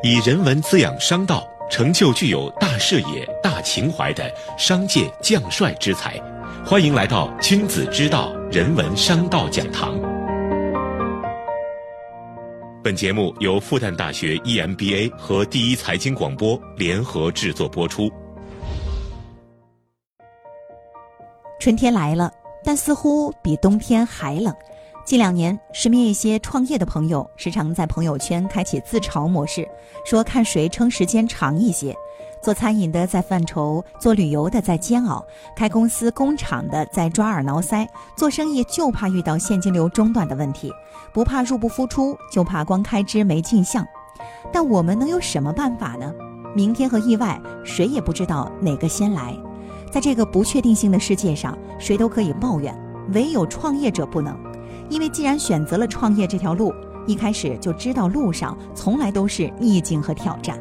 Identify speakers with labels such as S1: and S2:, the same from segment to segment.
S1: 以人文滋养商道，成就具有大视野、大情怀的商界将帅之才。欢迎来到君子之道人文商道讲堂。本节目由复旦大学 EMBA 和第一财经广播联合制作播出。
S2: 春天来了，但似乎比冬天还冷。近两年，身边一些创业的朋友时常在朋友圈开启自嘲模式，说看谁撑时间长一些。做餐饮的在犯愁，做旅游的在煎熬，开公司工厂的在抓耳挠腮。做生意就怕遇到现金流中断的问题，不怕入不敷出，就怕光开支没进项。但我们能有什么办法呢？明天和意外，谁也不知道哪个先来。在这个不确定性的世界上，谁都可以抱怨，唯有创业者不能。因为既然选择了创业这条路，一开始就知道路上从来都是逆境和挑战。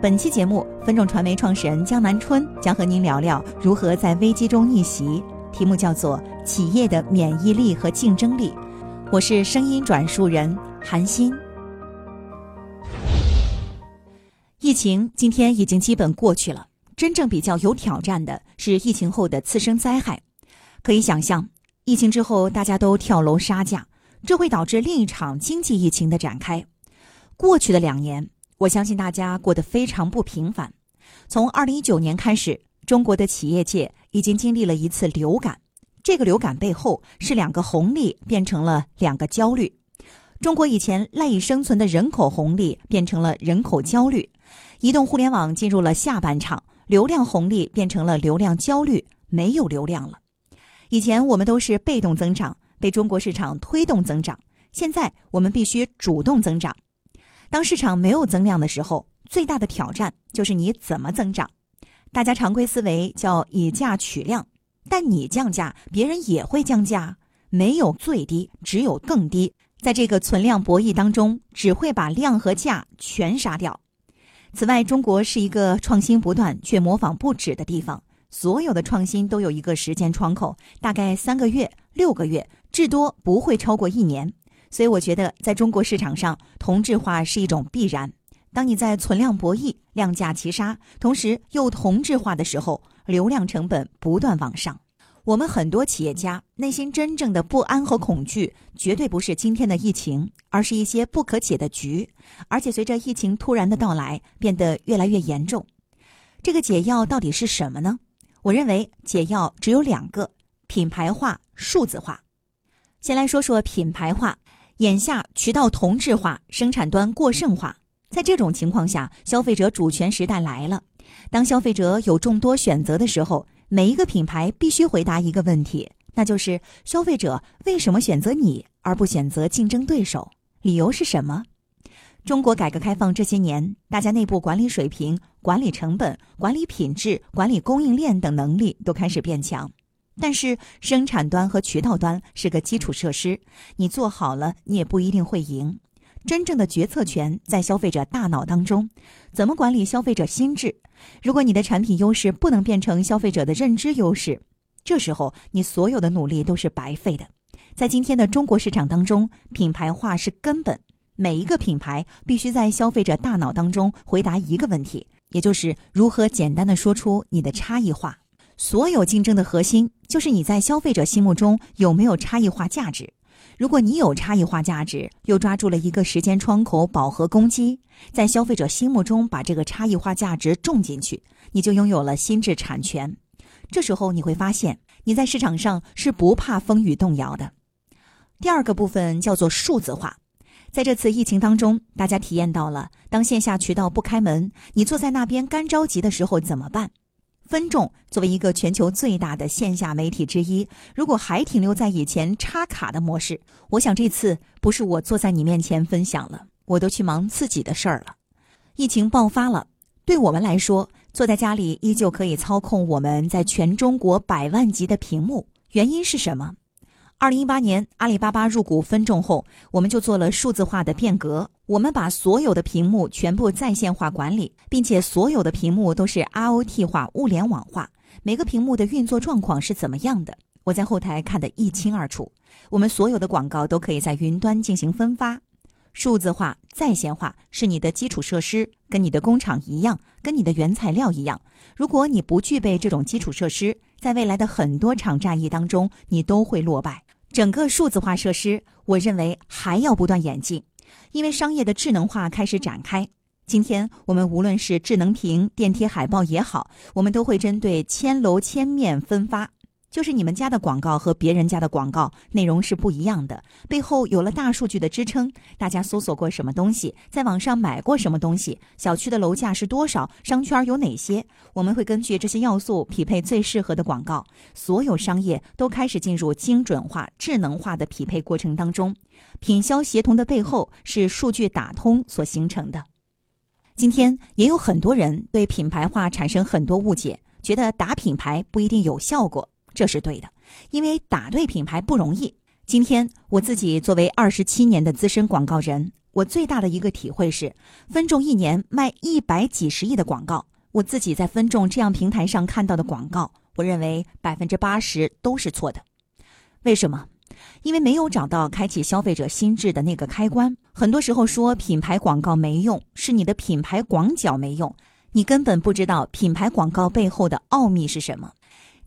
S2: 本期节目，分众传媒创始人江南春将和您聊聊如何在危机中逆袭，题目叫做《企业的免疫力和竞争力》。我是声音转述人韩鑫。疫情今天已经基本过去了，真正比较有挑战的是疫情后的次生灾害。可以想象。疫情之后，大家都跳楼杀价，这会导致另一场经济疫情的展开。过去的两年，我相信大家过得非常不平凡。从二零一九年开始，中国的企业界已经经历了一次流感，这个流感背后是两个红利变成了两个焦虑。中国以前赖以生存的人口红利变成了人口焦虑，移动互联网进入了下半场，流量红利变成了流量焦虑，没有流量了。以前我们都是被动增长，被中国市场推动增长。现在我们必须主动增长。当市场没有增量的时候，最大的挑战就是你怎么增长。大家常规思维叫以价取量，但你降价，别人也会降价。没有最低，只有更低。在这个存量博弈当中，只会把量和价全杀掉。此外，中国是一个创新不断却模仿不止的地方。所有的创新都有一个时间窗口，大概三个月、六个月，至多不会超过一年。所以我觉得，在中国市场上，同质化是一种必然。当你在存量博弈、量价齐杀，同时又同质化的时候，流量成本不断往上。我们很多企业家内心真正的不安和恐惧，绝对不是今天的疫情，而是一些不可解的局，而且随着疫情突然的到来，变得越来越严重。这个解药到底是什么呢？我认为解药只有两个：品牌化、数字化。先来说说品牌化。眼下渠道同质化，生产端过剩化，在这种情况下，消费者主权时代来了。当消费者有众多选择的时候，每一个品牌必须回答一个问题，那就是消费者为什么选择你而不选择竞争对手？理由是什么？中国改革开放这些年，大家内部管理水平、管理成本、管理品质、管理供应链等能力都开始变强。但是，生产端和渠道端是个基础设施，你做好了，你也不一定会赢。真正的决策权在消费者大脑当中，怎么管理消费者心智？如果你的产品优势不能变成消费者的认知优势，这时候你所有的努力都是白费的。在今天的中国市场当中，品牌化是根本。每一个品牌必须在消费者大脑当中回答一个问题，也就是如何简单的说出你的差异化。所有竞争的核心就是你在消费者心目中有没有差异化价值。如果你有差异化价值，又抓住了一个时间窗口饱和攻击，在消费者心目中把这个差异化价值种进去，你就拥有了心智产权。这时候你会发现，你在市场上是不怕风雨动摇的。第二个部分叫做数字化。在这次疫情当中，大家体验到了，当线下渠道不开门，你坐在那边干着急的时候怎么办？分众作为一个全球最大的线下媒体之一，如果还停留在以前插卡的模式，我想这次不是我坐在你面前分享了，我都去忙自己的事儿了。疫情爆发了，对我们来说，坐在家里依旧可以操控我们在全中国百万级的屏幕，原因是什么？二零一八年，阿里巴巴入股分众后，我们就做了数字化的变革。我们把所有的屏幕全部在线化管理，并且所有的屏幕都是 IoT 化、物联网化。每个屏幕的运作状况是怎么样的？我在后台看得一清二楚。我们所有的广告都可以在云端进行分发。数字化、在线化是你的基础设施，跟你的工厂一样，跟你的原材料一样。如果你不具备这种基础设施，在未来的很多场战役当中，你都会落败。整个数字化设施，我认为还要不断演进，因为商业的智能化开始展开。今天我们无论是智能屏、电梯海报也好，我们都会针对千楼千面分发。就是你们家的广告和别人家的广告内容是不一样的，背后有了大数据的支撑。大家搜索过什么东西，在网上买过什么东西，小区的楼价是多少，商圈有哪些，我们会根据这些要素匹配最适合的广告。所有商业都开始进入精准化、智能化的匹配过程当中。品销协同的背后是数据打通所形成的。今天也有很多人对品牌化产生很多误解，觉得打品牌不一定有效果。这是对的，因为打对品牌不容易。今天我自己作为二十七年的资深广告人，我最大的一个体会是，分众一年卖一百几十亿的广告，我自己在分众这样平台上看到的广告，我认为百分之八十都是错的。为什么？因为没有找到开启消费者心智的那个开关。很多时候说品牌广告没用，是你的品牌广角没用，你根本不知道品牌广告背后的奥秘是什么。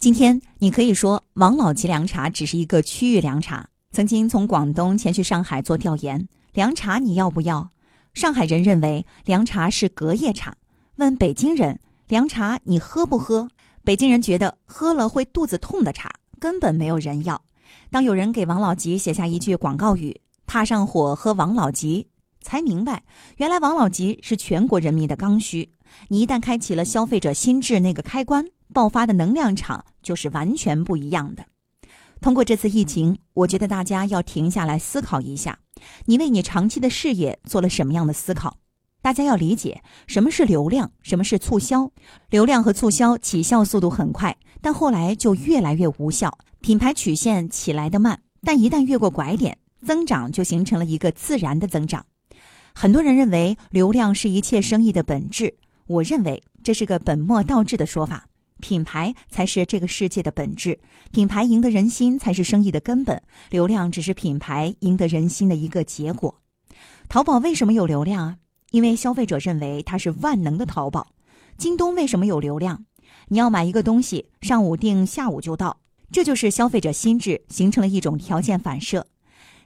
S2: 今天你可以说王老吉凉茶只是一个区域凉茶。曾经从广东前去上海做调研，凉茶你要不要？上海人认为凉茶是隔夜茶。问北京人凉茶你喝不喝？北京人觉得喝了会肚子痛的茶，根本没有人要。当有人给王老吉写下一句广告语“踏上火喝王老吉”，才明白原来王老吉是全国人民的刚需。你一旦开启了消费者心智那个开关。爆发的能量场就是完全不一样的。通过这次疫情，我觉得大家要停下来思考一下，你为你长期的事业做了什么样的思考？大家要理解什么是流量，什么是促销。流量和促销起效速度很快，但后来就越来越无效。品牌曲线起来的慢，但一旦越过拐点，增长就形成了一个自然的增长。很多人认为流量是一切生意的本质，我认为这是个本末倒置的说法。品牌才是这个世界的本质，品牌赢得人心才是生意的根本，流量只是品牌赢得人心的一个结果。淘宝为什么有流量啊？因为消费者认为它是万能的淘宝。京东为什么有流量？你要买一个东西，上午订，下午就到，这就是消费者心智形成了一种条件反射。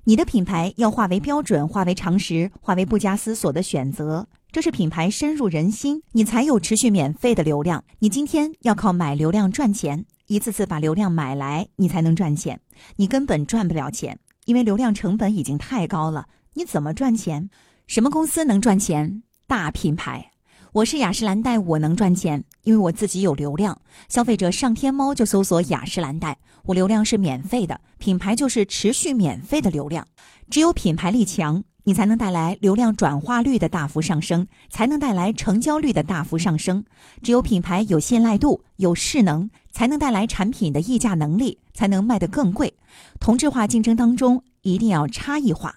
S2: 你的品牌要化为标准，化为常识，化为不加思索的选择。这是品牌深入人心，你才有持续免费的流量。你今天要靠买流量赚钱，一次次把流量买来，你才能赚钱。你根本赚不了钱，因为流量成本已经太高了。你怎么赚钱？什么公司能赚钱？大品牌。我是雅诗兰黛，我能赚钱，因为我自己有流量。消费者上天猫就搜索雅诗兰黛，我流量是免费的，品牌就是持续免费的流量。只有品牌力强。你才能带来流量转化率的大幅上升，才能带来成交率的大幅上升。只有品牌有信赖度、有势能，才能带来产品的溢价能力，才能卖得更贵。同质化竞争当中一定要差异化，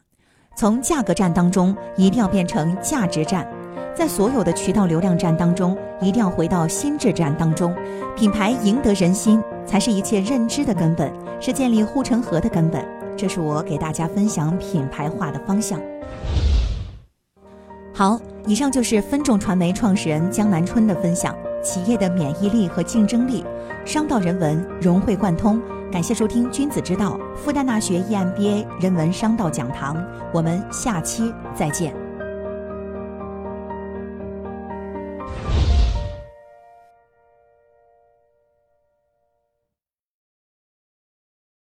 S2: 从价格战当中一定要变成价值战，在所有的渠道流量战当中一定要回到心智战当中。品牌赢得人心，才是一切认知的根本，是建立护城河的根本。这是我给大家分享品牌化的方向。好，以上就是分众传媒创始人江南春的分享。企业的免疫力和竞争力，商道人文融会贯通。感谢收听《君子之道》复旦大学 EMBA 人文商道讲堂。我们下期再见。